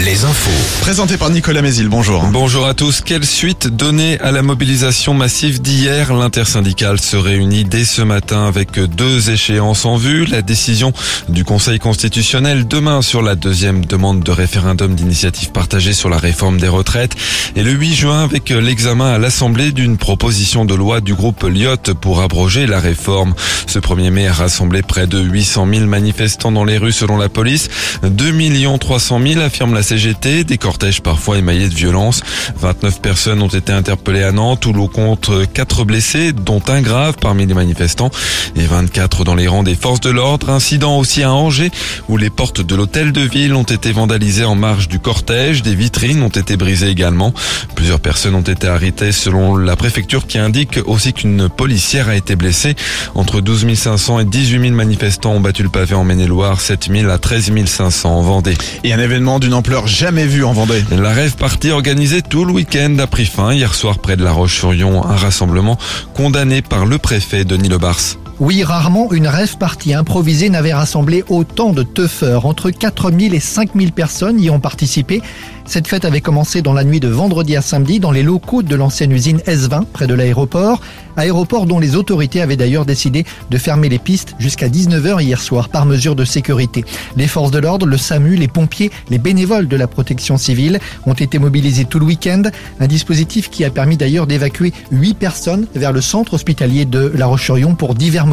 Les infos. Présenté par Nicolas Mézil, bonjour. Bonjour à tous. Quelle suite donner à la mobilisation massive d'hier? L'intersyndicale se réunit dès ce matin avec deux échéances en vue. La décision du Conseil constitutionnel demain sur la deuxième demande de référendum d'initiative partagée sur la réforme des retraites. Et le 8 juin avec l'examen à l'Assemblée d'une proposition de loi du groupe Lyot pour abroger la réforme. Ce 1er mai a rassemblé près de 800 000 manifestants dans les rues selon la police. 2 300 000 affirme la CGT. Des cortèges parfois émaillés de violence. 29 personnes ont été interpellées à Nantes où l'on compte 4 blessés, dont un grave parmi les manifestants et 24 dans les rangs des forces de l'ordre. Incident aussi à Angers où les portes de l'hôtel de ville ont été vandalisées en marge du cortège. Des vitrines ont été brisées également. Plusieurs personnes ont été arrêtées selon la préfecture qui indique aussi qu'une policière a été blessée. Entre 12 500 et 18 000 manifestants ont battu le pavé en Maine-et-Loire, 7 000 à 13 500 en Vendée. Et un événement d'une ampleur jamais vue en Vendée. La rêve partie organisée tout le week-end a pris fin hier soir près de La Roche-sur-Yon, un rassemblement condamné par le préfet Denis Lebars. Oui, rarement une rêve partie improvisée n'avait rassemblé autant de teufeurs. Entre 4000 et 5000 personnes y ont participé. Cette fête avait commencé dans la nuit de vendredi à samedi dans les locaux de l'ancienne usine S20 près de l'aéroport. Aéroport dont les autorités avaient d'ailleurs décidé de fermer les pistes jusqu'à 19h hier soir par mesure de sécurité. Les forces de l'ordre, le SAMU, les pompiers, les bénévoles de la protection civile ont été mobilisés tout le week-end. Un dispositif qui a permis d'ailleurs d'évacuer 8 personnes vers le centre hospitalier de La Roche-sur-Yon pour divers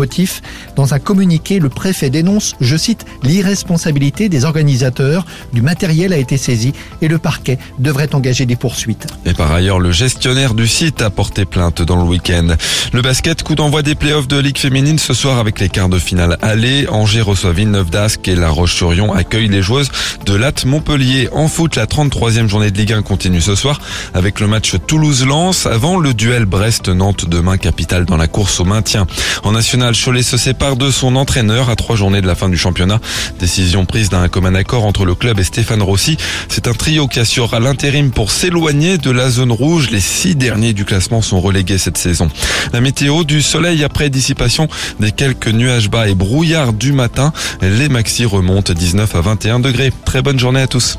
Dans un communiqué, le préfet dénonce, je cite, l'irresponsabilité des organisateurs. Du matériel a été saisi et le parquet devrait engager des poursuites. Et par ailleurs, le gestionnaire du site a porté plainte dans le week-end. Le basket, coup d'envoi des playoffs de Ligue féminine ce soir avec les quarts de finale aller. Angers reçoit Villeneuve d'Ascq et La Roche-sur-Yon accueille les joueuses de Latte Montpellier. En foot, la 33e journée de Ligue 1 continue ce soir avec le match Toulouse-Lens avant le duel Brest-Nantes demain capitale dans la course au maintien. En national, Cholet se sépare de son entraîneur à trois journées de la fin du championnat. Décision prise d'un commun accord entre le club et Stéphane Rossi. C'est un trio qui assurera l'intérim pour s'éloigner de la zone rouge. Les six derniers du classement sont relégués cette saison. La météo du soleil après dissipation des quelques nuages bas et brouillards du matin. Les maxi remontent 19 à 21 degrés. Très bonne journée à tous.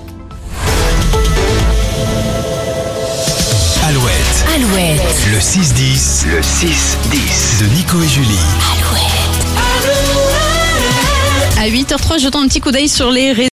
Alouette, Alouette, le 6-10, le 6-10. de Nico et Julie. Alouette. À 8h03, jetons un petit coup d'œil sur les réseaux.